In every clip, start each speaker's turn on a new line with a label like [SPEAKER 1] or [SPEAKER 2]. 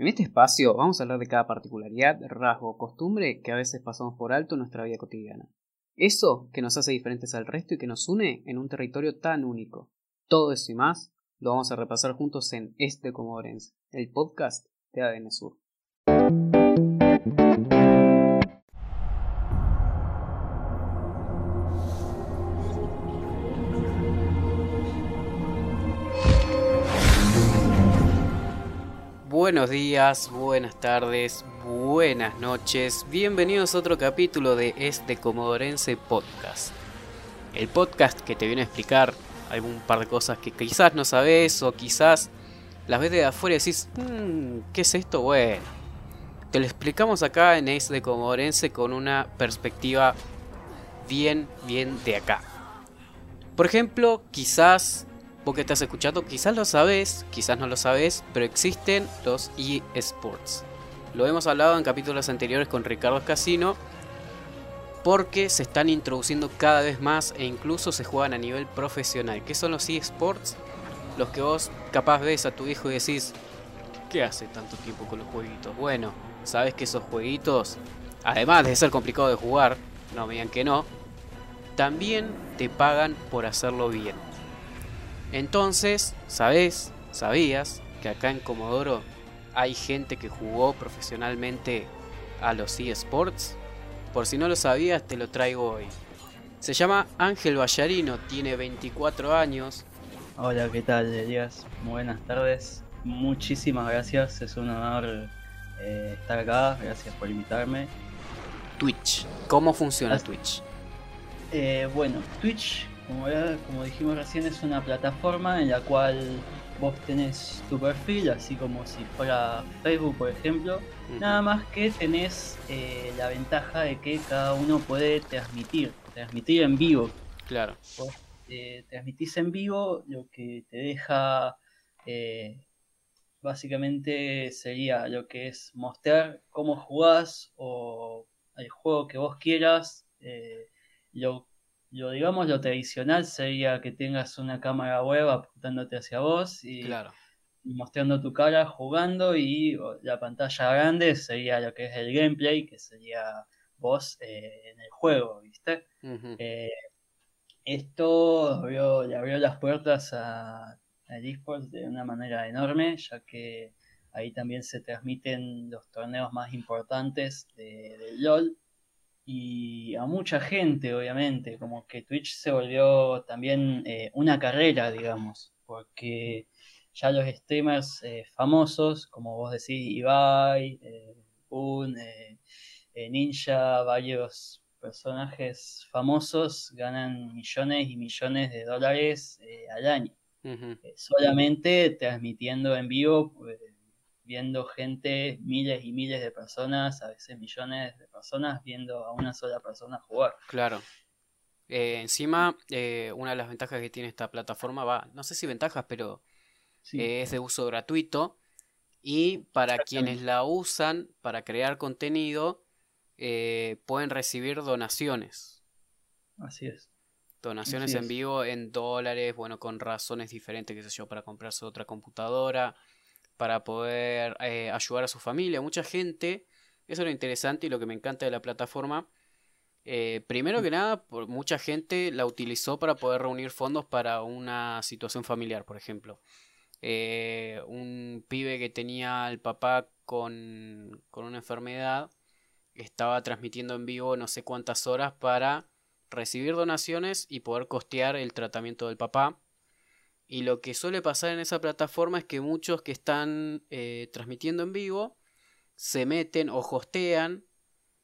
[SPEAKER 1] En este espacio vamos a hablar de cada particularidad, rasgo o costumbre que a veces pasamos por alto en nuestra vida cotidiana. Eso que nos hace diferentes al resto y que nos une en un territorio tan único. Todo eso y más lo vamos a repasar juntos en Este Comodorense, el podcast de ADN Sur. Buenos días, buenas tardes, buenas noches. Bienvenidos a otro capítulo de Este Comodorense Podcast. El podcast que te viene a explicar algún par de cosas que quizás no sabes o quizás las ves de afuera y decís, mmm, ¿qué es esto? Bueno, te lo explicamos acá en Este Comodorense con una perspectiva bien, bien de acá. Por ejemplo, quizás vos que estás escuchando, quizás lo sabes, quizás no lo sabes, pero existen los eSports. Lo hemos hablado en capítulos anteriores con Ricardo Casino, porque se están introduciendo cada vez más e incluso se juegan a nivel profesional. ¿Qué son los eSports? Los que vos capaz ves a tu hijo y decís, ¿qué hace tanto tiempo con los jueguitos? Bueno, sabes que esos jueguitos, además de ser complicado de jugar, no me digan que no, también te pagan por hacerlo bien. Entonces, ¿sabes? ¿Sabías que acá en Comodoro hay gente que jugó profesionalmente a los eSports? Por si no lo sabías, te lo traigo hoy. Se llama Ángel Ballarino, tiene 24 años.
[SPEAKER 2] Hola, ¿qué tal, Elías? Buenas tardes. Muchísimas gracias, es un honor eh, estar acá. Gracias por invitarme.
[SPEAKER 1] Twitch, ¿cómo funciona Twitch?
[SPEAKER 2] Eh, bueno, Twitch como, dijimos recién, es una plataforma en la cual vos tenés tu perfil, así como si fuera Facebook, por ejemplo. Nada más que tenés eh, la ventaja de que cada uno puede transmitir, transmitir en vivo.
[SPEAKER 1] Claro.
[SPEAKER 2] Vos eh, transmitís en vivo, lo que te deja eh, básicamente sería lo que es mostrar cómo jugás o el juego que vos quieras, lo lo digamos lo tradicional sería que tengas una cámara web apuntándote hacia vos y, mostrando tu cara jugando y la pantalla grande sería lo que es el gameplay, que sería vos eh, en el juego, ¿viste? Eh, esto le abrió las puertas a, al esports de una manera enorme, ya que ahí también se transmiten los torneos más importantes de, del LOL y a mucha gente, obviamente, como que Twitch se volvió también eh, una carrera, digamos, porque ya los streamers eh, famosos, como vos decís, Ibai, eh, eh Ninja, varios personajes famosos ganan millones y millones de dólares al año. solamente transmitiendo en vivo viendo gente, miles y miles de personas, a veces millones de personas, viendo a una sola persona jugar.
[SPEAKER 1] Claro. Eh, encima, eh, una de las ventajas que tiene esta plataforma va, no sé si ventajas, pero eh, es de uso gratuito. Y para quienes la usan para crear contenido, pueden recibir donaciones.
[SPEAKER 2] Así es.
[SPEAKER 1] Donaciones en vivo en dólares, bueno, con razones diferentes, qué sé yo, para comprarse otra computadora, para poder eh, ayudar a su familia. Mucha gente, eso es lo interesante y lo que me encanta de la plataforma. Eh, primero que nada, por mucha gente la utilizó para poder reunir fondos para una situación familiar, por ejemplo. Eh, un pibe que tenía al papá con, con una enfermedad estaba transmitiendo en vivo no sé cuántas horas para recibir donaciones y poder costear el tratamiento del papá. Y lo que suele pasar en esa plataforma es que muchos que están eh, transmitiendo en vivo se meten o hostean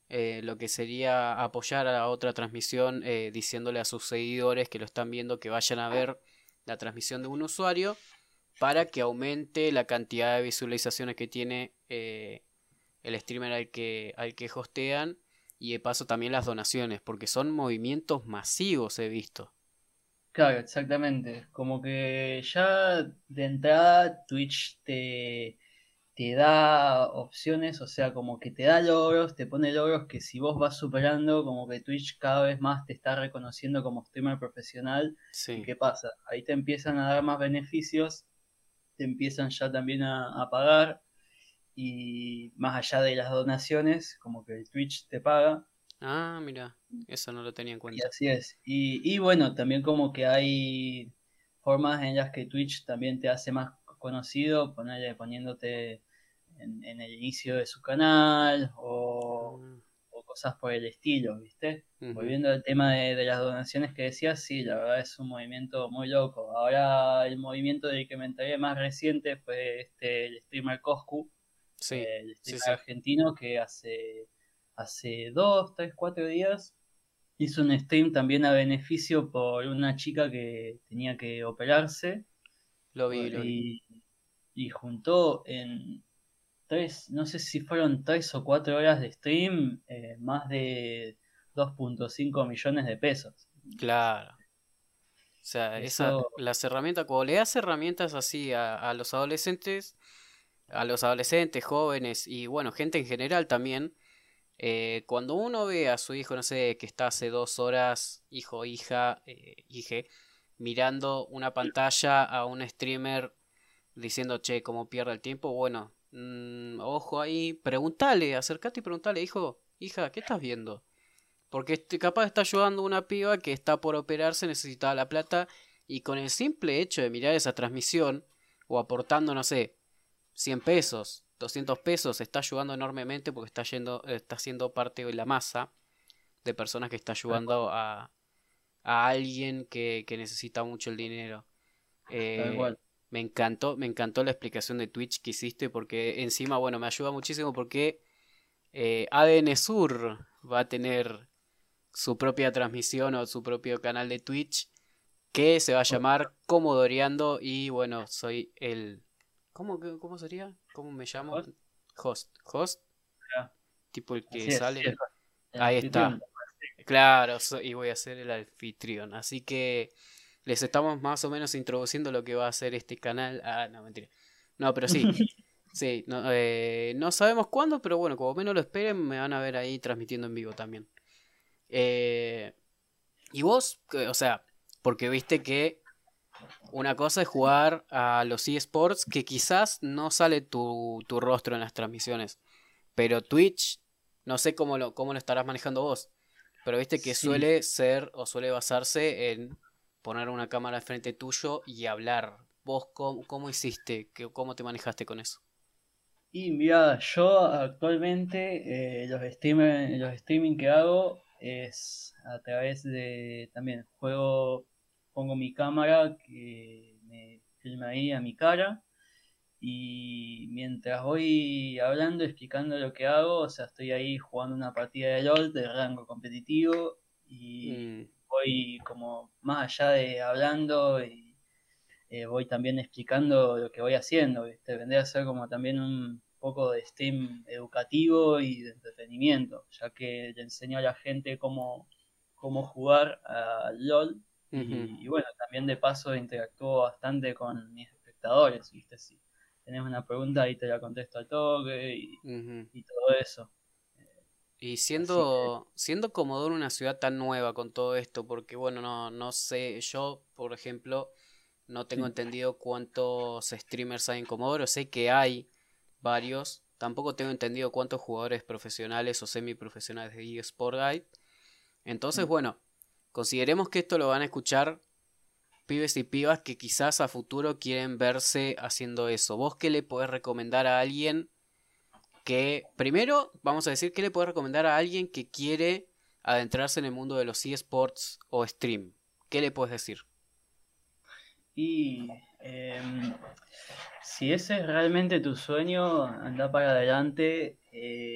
[SPEAKER 1] eh, lo que sería apoyar a otra transmisión eh, diciéndole a sus seguidores que lo están viendo que vayan a ver la transmisión de un usuario para que aumente la cantidad de visualizaciones que tiene el streamer al que, al que hostean y de paso también las donaciones porque son movimientos masivos he visto.
[SPEAKER 2] Claro, exactamente. Como que ya de entrada Twitch te, te da opciones, o sea, como que te da logros, te pone logros que si vos vas superando, como que Twitch cada vez más te está reconociendo como streamer profesional.
[SPEAKER 1] Sí.
[SPEAKER 2] qué pasa? Ahí te empiezan a dar más beneficios, te empiezan ya también a, pagar y más allá de las donaciones, como que Twitch te paga.
[SPEAKER 1] Ah, mira, eso no lo tenía en cuenta.
[SPEAKER 2] Y así es. Y, y bueno, también como que hay formas en las que Twitch también te hace más conocido, ponerle, poniéndote en, el inicio de su canal o, mm. cosas por el estilo, ¿viste? Volviendo al tema de, las donaciones que decías, sí, la verdad es un movimiento muy loco. Ahora el movimiento del que me enteré más reciente fue este, el streamer Coscu, sí, el streamer argentino que hace, hace dos, tres, cuatro días hizo un stream también a beneficio por una chica que tenía que operarse.
[SPEAKER 1] Lo vi, lo vi.
[SPEAKER 2] Y, juntó en tres, no sé si fueron tres o cuatro horas de stream, eh, más de 2.5 millones de pesos.
[SPEAKER 1] Claro. O sea, esa, las herramientas, cuando le das herramientas así a, a los adolescentes, a los adolescentes, jóvenes y bueno, gente en general también, eh, cuando uno ve a su hijo, no sé, que está hace dos horas, hijo, hija, eh, mirando una pantalla a un streamer diciendo, che, cómo pierde el tiempo, bueno, mm, ojo ahí, pregúntale, acercate y preguntale, hijo, hija, ¿qué estás viendo? Porque este, capaz está ayudando una piba que está por operarse, necesitaba la plata, y con el simple hecho de mirar esa transmisión, o aportando, no sé, 100 pesos, 200 pesos está ayudando enormemente porque está yendo está siendo parte de la masa de personas que está ayudando a, a alguien que, que, necesita mucho el dinero. Eh, me encantó, me encantó la explicación de Twitch que hiciste porque encima, bueno, me ayuda muchísimo porque eh, ADN Sur va a tener su propia transmisión o su propio canal de Twitch que se va a llamar Comodoreando y bueno, soy el ¿Cómo, cómo sería? ¿Cómo me llamo? Host. Host. Tipo el que sale. Ahí está. Claro, y voy a ser el anfitrión. Así que les estamos más o menos introduciendo lo que va a ser este canal. Ah, no, mentira. No, pero sí. sí, no, eh, no sabemos cuándo, pero bueno, como menos lo esperen, me van a ver ahí transmitiendo en vivo también. Eh, y vos, o sea, porque viste que una cosa es jugar a los eSports que quizás no sale tu, rostro en las transmisiones. Pero Twitch, no sé cómo lo, cómo lo estarás manejando vos. Pero viste que suele ser o suele basarse en poner una cámara frente tuyo y hablar. ¿Vos cómo, hiciste? ¿Cómo te manejaste con eso?
[SPEAKER 2] Y mira, yo actualmente eh, los, los streaming que hago es a través de también juego pongo mi cámara que me filma ahí a mi cara y mientras voy hablando, explicando lo que hago, o sea, estoy ahí jugando una partida de LOL de rango competitivo y mm. voy como más allá de hablando y eh, voy también explicando lo que voy haciendo, ¿viste? Vendría a ser como también un poco de stream educativo y de entretenimiento, ya que le enseño a la gente cómo, cómo jugar a LOL y, bueno, también de paso interactúo bastante con mis espectadores, ¿viste? Si tenés una pregunta ahí te la contesto al toque y, todo eso.
[SPEAKER 1] Y siendo, siendo Comodoro una ciudad tan nueva con todo esto, porque bueno, no, no sé, yo por ejemplo no tengo entendido cuántos streamers hay en Comodoro, sé que hay varios, tampoco tengo entendido cuántos jugadores profesionales o semiprofesionales de eSport hay. Entonces, mm. bueno, Consideremos que esto lo van a escuchar pibes y pibas que quizás a futuro quieren verse haciendo eso. ¿Vos qué le podés recomendar a alguien que, primero, vamos a decir, qué le podés recomendar a alguien que quiere adentrarse en el mundo de los eSports o stream? ¿Qué le puedes decir?
[SPEAKER 2] Y em, si ese es realmente tu sueño, anda para adelante. Eh,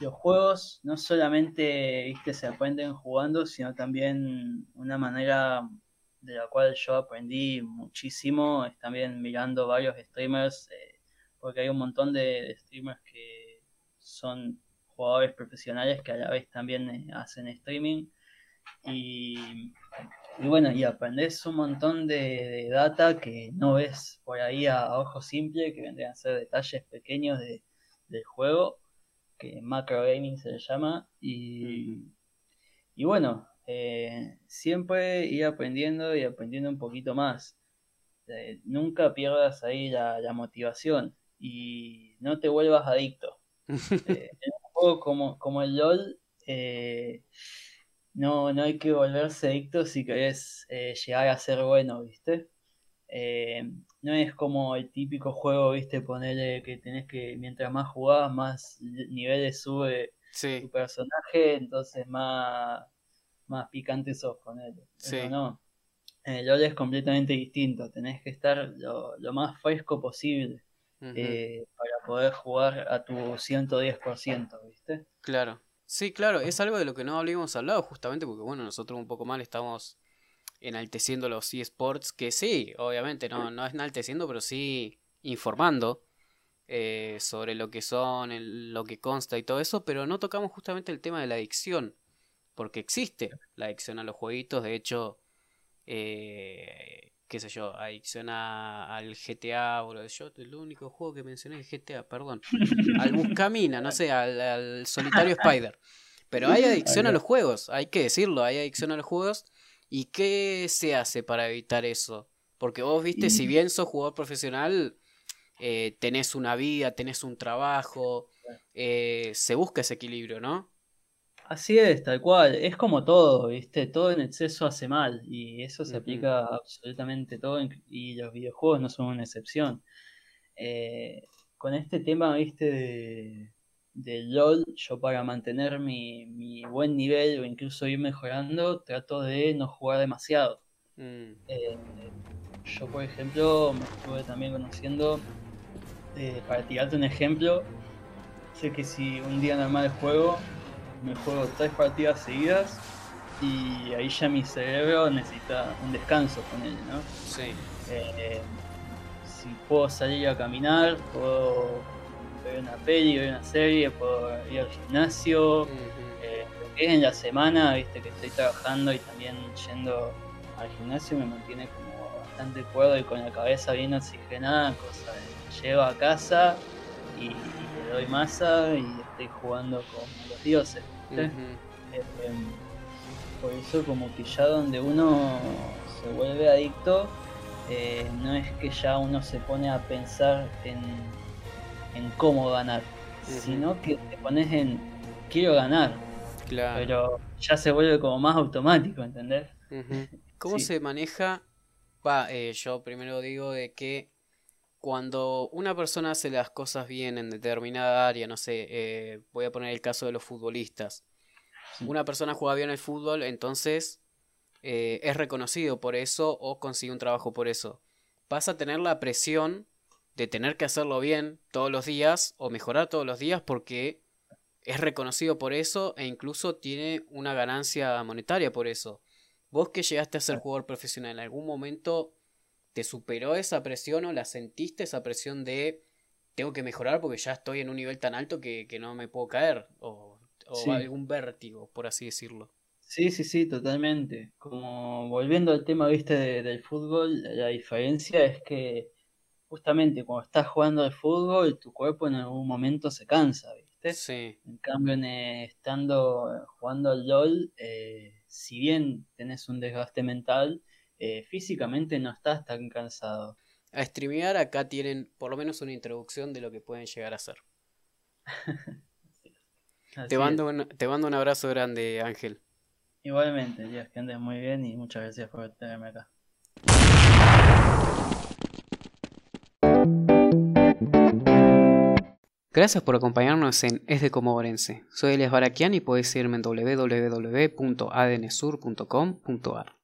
[SPEAKER 2] los juegos no solamente ¿viste? se aprenden jugando, sino también una manera de la cual yo aprendí muchísimo es también mirando varios streamers, eh, porque hay un montón de, streamers que son jugadores profesionales que a la vez también eh, hacen streaming. Y, bueno, y aprendes un montón de, data que no ves por ahí a, ojo simple, que vendrían a ser detalles pequeños del juego que Macro Gaming se le llama. Y, y bueno, eh, siempre ir aprendiendo y aprendiendo un poquito más. Eh, nunca pierdas ahí la, motivación. y no te vuelvas adicto. Eh, en un juego como, como el LOL, no, no hay que volverse adicto si querés llegar a ser bueno, ¿viste? No es como el típico juego, ¿viste? Ponerle que tenés que, mientras más jugás, más niveles sube tu personaje, entonces más, más picante sos con él. no. El LOL es completamente distinto, tenés que estar lo, lo más fresco posible. Eh, para poder jugar a tu 110%, ¿viste?
[SPEAKER 1] Claro. Sí, claro, es algo de lo que no habíamos hablado justamente porque, bueno, nosotros un poco mal estamos enalteciendo los eSports, que sí, obviamente, no, no enalteciendo, pero sí informando eh, sobre lo que son, lo que consta y todo eso, pero no tocamos justamente el tema de la adicción, porque existe la adicción a los jueguitos, de hecho, eh, qué sé yo, adicción al GTA, o yo, el único juego que mencioné es GTA, perdón, al Buscamina, no sé, al, solitario Spider. Pero hay adicción a los juegos, hay que decirlo, hay adicción a los juegos. ¿Y qué se hace para evitar eso? Porque vos viste, si bien sos jugador profesional, eh, tenés una vida, tenés un trabajo, eh, se busca ese equilibrio, ¿no?
[SPEAKER 2] Así es, tal cual. Es como todo, ¿viste? Todo en exceso hace mal y eso se aplica a absolutamente todo y los videojuegos no son una excepción. Eh, con este tema, ¿viste? De, LOL, yo para mantener mi, buen nivel o incluso ir mejorando, trato de no jugar demasiado. Mm. Eh, yo, por ejemplo, me estuve también conociendo, eh, para tirarte un ejemplo, sé que si un día normal juego, me juego tres partidas seguidas y ahí ya mi cerebro necesita un descanso con él, ¿no?
[SPEAKER 1] Sí.
[SPEAKER 2] Eh, si puedo salir a caminar, puedo ver una peli, ver una serie, puedo ir al gimnasio. Eh, lo que es en la semana, viste que estoy trabajando y también yendo al gimnasio me mantiene como bastante cuerdo y con la cabeza bien oxigenada, cosa de llevo a casa y, le doy masa y estoy jugando con los dioses. Eh, em, por eso como que ya donde uno se vuelve adicto, eh, no es que ya uno se pone a pensar en, en cómo ganar, sino que te pones en quiero ganar.
[SPEAKER 1] Claro.
[SPEAKER 2] Pero ya se vuelve como más automático, ¿entendés?
[SPEAKER 1] ¿Cómo se maneja? Va, eh, yo primero digo de que cuando una persona hace las cosas bien en determinada área, no sé, eh, voy a poner el caso de los futbolistas. Una persona juega bien el fútbol, entonces eh, es reconocido por eso o consigue un trabajo por eso. Pasa a tener la presión de tener que hacerlo bien todos los días o mejorar todos los días porque es reconocido por eso e incluso tiene una ganancia monetaria por eso. Vos que llegaste a ser jugador profesional, ¿en algún momento ¿Te superó esa presión o la sentiste esa presión de tengo que mejorar porque ya estoy en un nivel tan alto que, no me puedo caer? O, algún vértigo, por así decirlo.
[SPEAKER 2] Sí, sí, sí, totalmente. Como volviendo al tema, viste, del fútbol, la diferencia es que justamente cuando estás jugando al fútbol, tu cuerpo en algún momento se cansa, ¿viste?
[SPEAKER 1] Sí.
[SPEAKER 2] En cambio, estando jugando al LOL, eh, si bien tenés un desgaste mental, eh, físicamente no estás tan cansado.
[SPEAKER 1] A streamear acá tienen por lo menos una introducción de lo que pueden llegar a ser. te, mando un, te mando un abrazo grande, Ángel.
[SPEAKER 2] Igualmente, Díaz, que andes muy bien y muchas gracias por tenerme acá.
[SPEAKER 1] Gracias por acompañarnos en Es de Comodorense. Soy Elias Barakian y puedes seguirme en www.adnsur.com.ar.